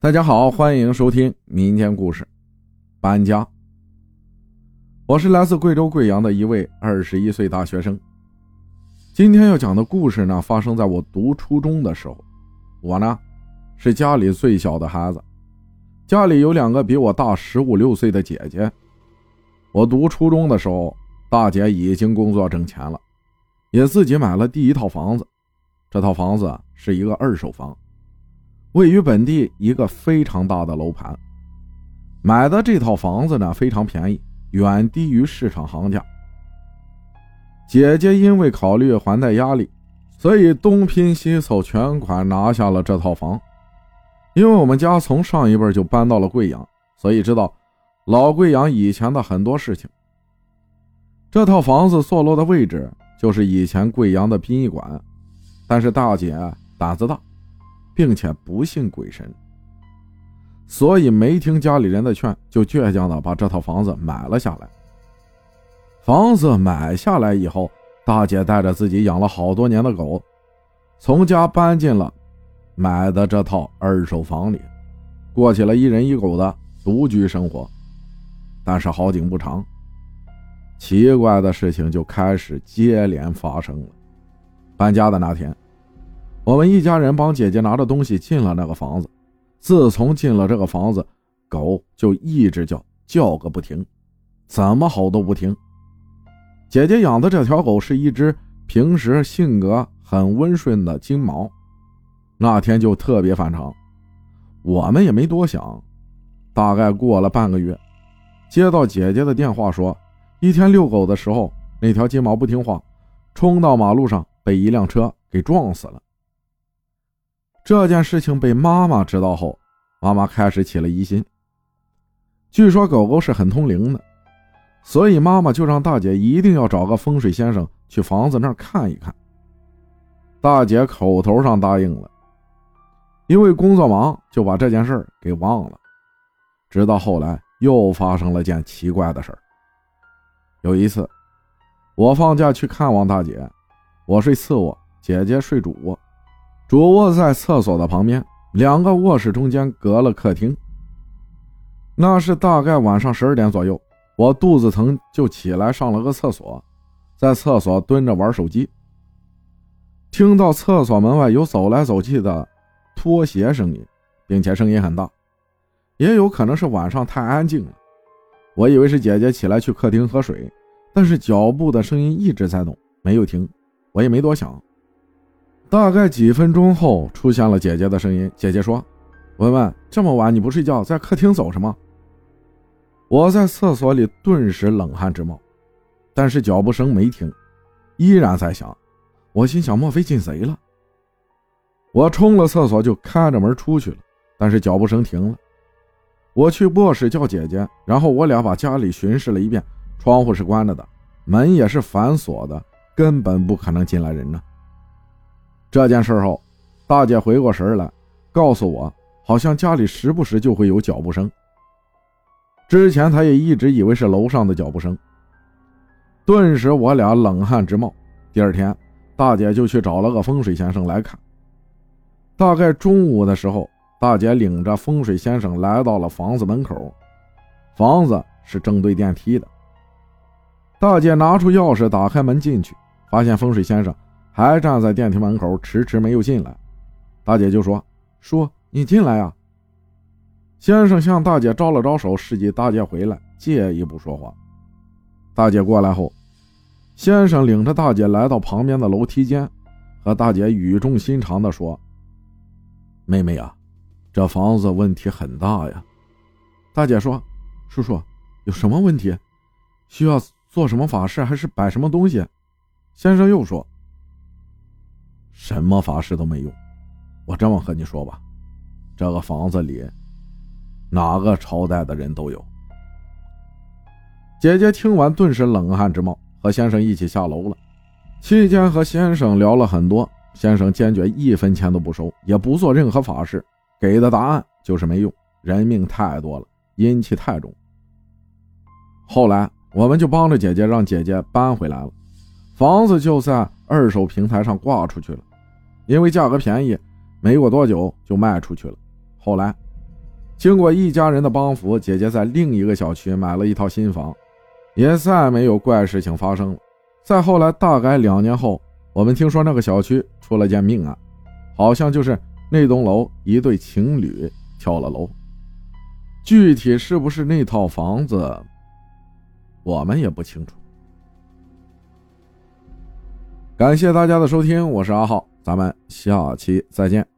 大家好，欢迎收听民间故事。搬家。我是来自贵州贵阳的一位二十一岁大学生。今天要讲的故事呢，发生在我读初中的时候。我呢，是家里最小的孩子，家里有两个比我大十五六岁的姐姐。我读初中的时候，大姐已经工作挣钱了，也自己买了第一套房子。这套房子是一个二手房。位于本地一个非常大的楼盘，买的这套房子呢非常便宜，远低于市场行价。姐姐因为考虑还贷压力，所以东拼西凑全款拿下了这套房。因为我们家从上一辈就搬到了贵阳，所以知道老贵阳以前的很多事情。这套房子坐落的位置就是以前贵阳的殡仪馆，但是大姐胆子大。并且不信鬼神，所以没听家里人的劝，就倔强的把这套房子买了下来。房子买下来以后，大姐带着自己养了好多年的狗，从家搬进了买的这套二手房里，过起了一人一狗的独居生活。但是好景不长，奇怪的事情就开始接连发生了。搬家的那天。我们一家人帮姐姐拿着东西进了那个房子。自从进了这个房子，狗就一直叫，叫个不停，怎么吼都不停。姐姐养的这条狗是一只平时性格很温顺的金毛，那天就特别反常。我们也没多想，大概过了半个月，接到姐姐的电话说，一天遛狗的时候，那条金毛不听话，冲到马路上被一辆车给撞死了。这件事情被妈妈知道后，妈妈开始起了疑心。据说狗狗是很通灵的，所以妈妈就让大姐一定要找个风水先生去房子那儿看一看。大姐口头上答应了，因为工作忙就把这件事儿给忘了。直到后来又发生了件奇怪的事儿。有一次，我放假去看望大姐，我睡次卧，姐姐睡主卧。主卧在厕所的旁边，两个卧室中间隔了客厅。那是大概晚上十二点左右，我肚子疼就起来上了个厕所，在厕所蹲着玩手机，听到厕所门外有走来走去的拖鞋声音，并且声音很大，也有可能是晚上太安静了，我以为是姐姐起来去客厅喝水，但是脚步的声音一直在动，没有停，我也没多想。大概几分钟后，出现了姐姐的声音。姐姐说：“文文，这么晚你不睡觉，在客厅走什么？”我在厕所里顿时冷汗直冒，但是脚步声没停，依然在响。我心想：莫非进贼了？我冲了厕所就开着门出去了，但是脚步声停了。我去卧室叫姐姐，然后我俩把家里巡视了一遍，窗户是关着的，门也是反锁的，根本不可能进来人呢。这件事后，大姐回过神来，告诉我，好像家里时不时就会有脚步声。之前她也一直以为是楼上的脚步声。顿时我俩冷汗直冒。第二天，大姐就去找了个风水先生来看。大概中午的时候，大姐领着风水先生来到了房子门口，房子是正对电梯的。大姐拿出钥匙打开门进去，发现风水先生。还站在电梯门口，迟迟没有进来。大姐就说：“说你进来呀。”先生向大姐招了招手，示意大姐回来，借一步说话。大姐过来后，先生领着大姐来到旁边的楼梯间，和大姐语重心长地说：“妹妹呀，这房子问题很大呀。”大姐说：“叔叔，有什么问题？需要做什么法事，还是摆什么东西？”先生又说。什么法事都没用，我这么和你说吧，这个房子里哪个朝代的人都有。姐姐听完顿时冷汗直冒，和先生一起下楼了。期间和先生聊了很多，先生坚决一分钱都不收，也不做任何法事，给的答案就是没用，人命太多了，阴气太重。后来我们就帮着姐姐，让姐姐搬回来了，房子就在二手平台上挂出去了。因为价格便宜，没过多久就卖出去了。后来，经过一家人的帮扶，姐姐在另一个小区买了一套新房，也再没有怪事情发生了。再后来，大概两年后，我们听说那个小区出了件命案，好像就是那栋楼一对情侣跳了楼。具体是不是那套房子，我们也不清楚。感谢大家的收听，我是阿浩，咱们下期再见。